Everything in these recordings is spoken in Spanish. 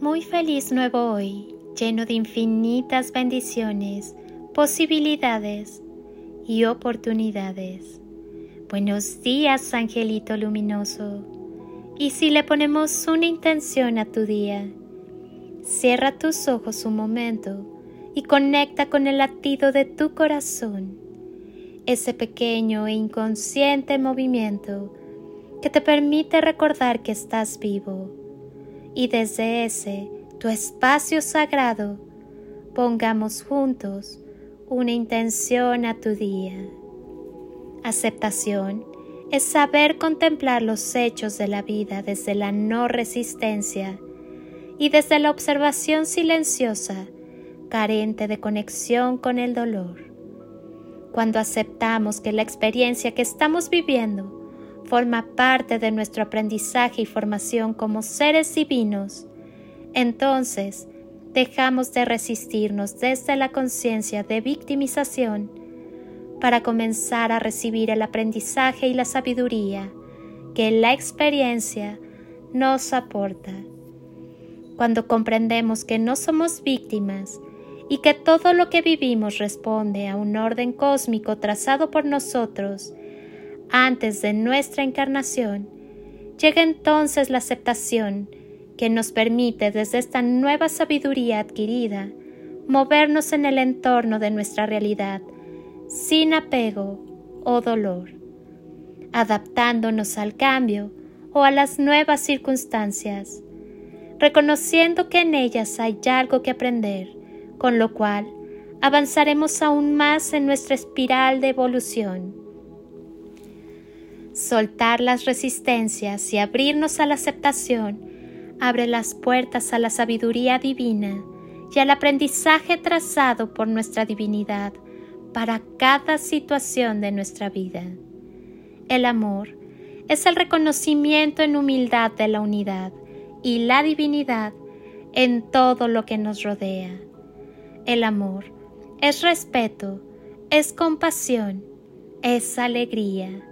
Muy feliz nuevo hoy, lleno de infinitas bendiciones, posibilidades y oportunidades. Buenos días, angelito luminoso. Y si le ponemos una intención a tu día, cierra tus ojos un momento y conecta con el latido de tu corazón, ese pequeño e inconsciente movimiento que te permite recordar que estás vivo y desde ese tu espacio sagrado pongamos juntos una intención a tu día. Aceptación es saber contemplar los hechos de la vida desde la no resistencia y desde la observación silenciosa, carente de conexión con el dolor. Cuando aceptamos que la experiencia que estamos viviendo forma parte de nuestro aprendizaje y formación como seres divinos, entonces dejamos de resistirnos desde la conciencia de victimización para comenzar a recibir el aprendizaje y la sabiduría que la experiencia nos aporta. Cuando comprendemos que no somos víctimas y que todo lo que vivimos responde a un orden cósmico trazado por nosotros antes de nuestra encarnación, llega entonces la aceptación que nos permite desde esta nueva sabiduría adquirida movernos en el entorno de nuestra realidad sin apego o dolor, adaptándonos al cambio o a las nuevas circunstancias, reconociendo que en ellas hay algo que aprender, con lo cual avanzaremos aún más en nuestra espiral de evolución Soltar las resistencias y abrirnos a la aceptación abre las puertas a la sabiduría divina y al aprendizaje trazado por nuestra divinidad para cada situación de nuestra vida. El amor es el reconocimiento en humildad de la unidad y la divinidad en todo lo que nos rodea. El amor es respeto, es compasión, es alegría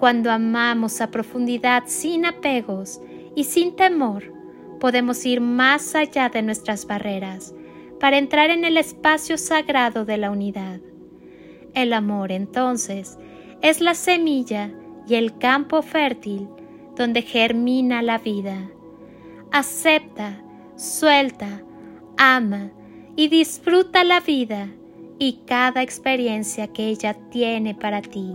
cuando amamos a profundidad sin apegos y sin temor, podemos ir más allá de nuestras barreras para entrar en el espacio sagrado de la unidad. El amor, entonces, es la semilla y el campo fértil donde germina la vida. Acepta, suelta, ama y disfruta la vida y cada experiencia que ella tiene para ti.